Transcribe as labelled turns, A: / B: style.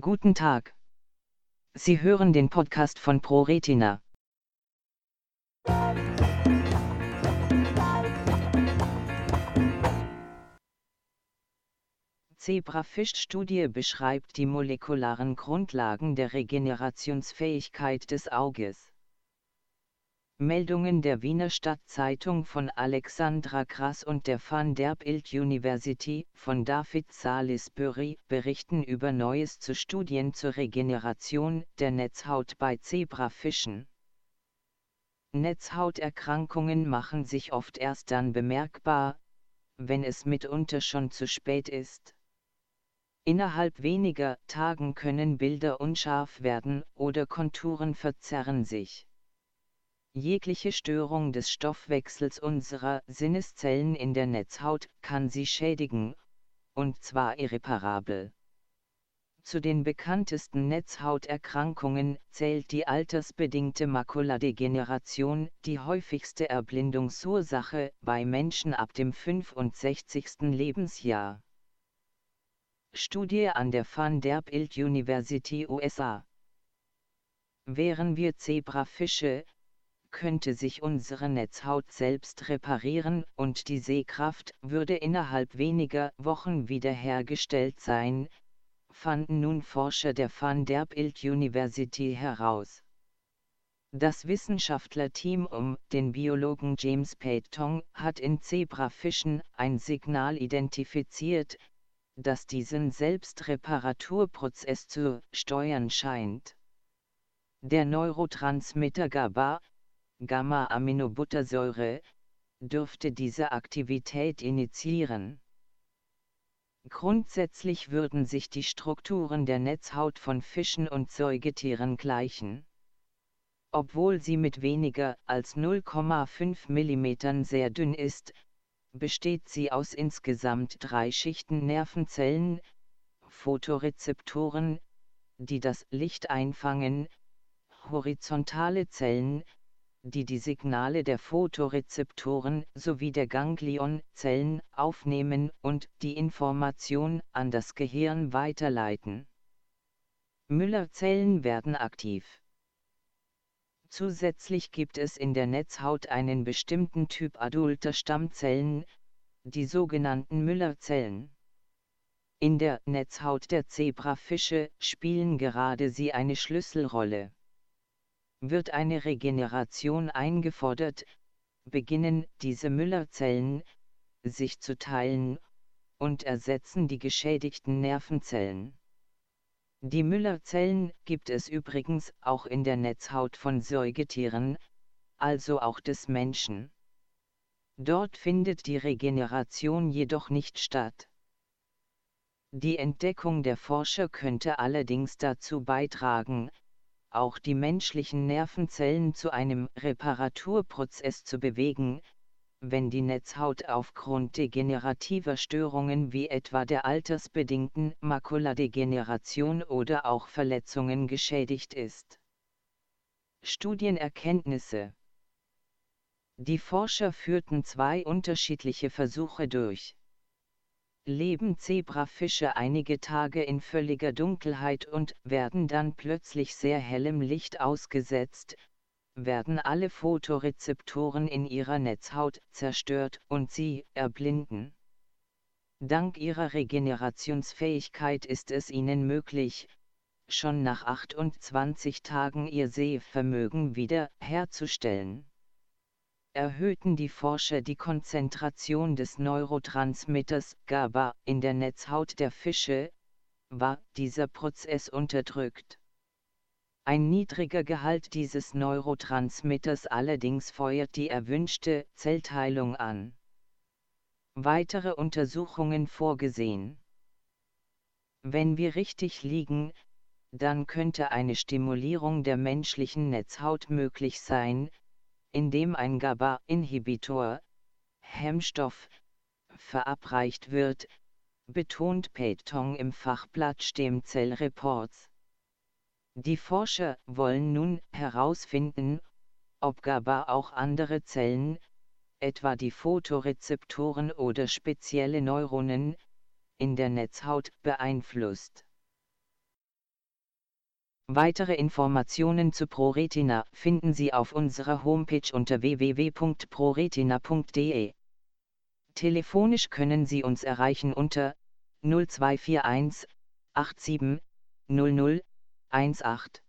A: Guten Tag. Sie hören den Podcast von ProRetina. Zebrafisch-Studie beschreibt die molekularen Grundlagen der Regenerationsfähigkeit des Auges. Meldungen der Wiener Stadtzeitung von Alexandra Krass und der Vanderbilt University von David Salisbury berichten über Neues zu Studien zur Regeneration der Netzhaut bei Zebrafischen. Netzhauterkrankungen machen sich oft erst dann bemerkbar, wenn es mitunter schon zu spät ist. Innerhalb weniger Tagen können Bilder unscharf werden oder Konturen verzerren sich. Jegliche Störung des Stoffwechsels unserer Sinneszellen in der Netzhaut kann sie schädigen, und zwar irreparabel. Zu den bekanntesten Netzhauterkrankungen zählt die altersbedingte Makuladegeneration, die häufigste Erblindungsursache bei Menschen ab dem 65. Lebensjahr. Studie an der Vanderbilt University USA Wären wir Zebrafische, könnte sich unsere Netzhaut selbst reparieren und die Sehkraft würde innerhalb weniger Wochen wiederhergestellt sein, fanden nun Forscher der Vanderbilt University heraus. Das Wissenschaftlerteam um den Biologen James Peyton hat in Zebrafischen ein Signal identifiziert, das diesen Selbstreparaturprozess zu steuern scheint. Der Neurotransmitter GABA, Gamma-Aminobuttersäure, dürfte diese Aktivität initiieren. Grundsätzlich würden sich die Strukturen der Netzhaut von Fischen und Säugetieren gleichen. Obwohl sie mit weniger als 0,5 mm sehr dünn ist, besteht sie aus insgesamt drei Schichten Nervenzellen, Photorezeptoren, die das Licht einfangen, horizontale Zellen, die die Signale der Photorezeptoren sowie der Ganglionzellen aufnehmen und die Information an das Gehirn weiterleiten. Müllerzellen werden aktiv. Zusätzlich gibt es in der Netzhaut einen bestimmten Typ adulter Stammzellen, die sogenannten Müllerzellen. In der Netzhaut der Zebrafische spielen gerade sie eine Schlüsselrolle. Wird eine Regeneration eingefordert, beginnen diese Müllerzellen, sich zu teilen, und ersetzen die geschädigten Nervenzellen. Die Müllerzellen gibt es übrigens auch in der Netzhaut von Säugetieren, also auch des Menschen. Dort findet die Regeneration jedoch nicht statt. Die Entdeckung der Forscher könnte allerdings dazu beitragen, auch die menschlichen Nervenzellen zu einem Reparaturprozess zu bewegen, wenn die Netzhaut aufgrund degenerativer Störungen wie etwa der altersbedingten Makuladegeneration oder auch Verletzungen geschädigt ist. Studienerkenntnisse Die Forscher führten zwei unterschiedliche Versuche durch leben Zebrafische einige Tage in völliger Dunkelheit und werden dann plötzlich sehr hellem Licht ausgesetzt, werden alle Photorezeptoren in ihrer Netzhaut zerstört und sie erblinden. Dank ihrer Regenerationsfähigkeit ist es ihnen möglich, schon nach 28 Tagen ihr Sehvermögen wieder herzustellen erhöhten die Forscher die Konzentration des Neurotransmitters GABA in der Netzhaut der Fische, war dieser Prozess unterdrückt. Ein niedriger Gehalt dieses Neurotransmitters allerdings feuert die erwünschte Zellteilung an. Weitere Untersuchungen vorgesehen. Wenn wir richtig liegen, dann könnte eine Stimulierung der menschlichen Netzhaut möglich sein, indem ein GABA-Inhibitor, Hemmstoff, verabreicht wird, betont Peyton im Fachblatt Stammzellreports. Die Forscher wollen nun herausfinden, ob GABA auch andere Zellen, etwa die Photorezeptoren oder spezielle Neuronen, in der Netzhaut beeinflusst. Weitere Informationen zu ProRetina finden Sie auf unserer Homepage unter www.proretina.de. Telefonisch können Sie uns erreichen unter 0241 87 00 18.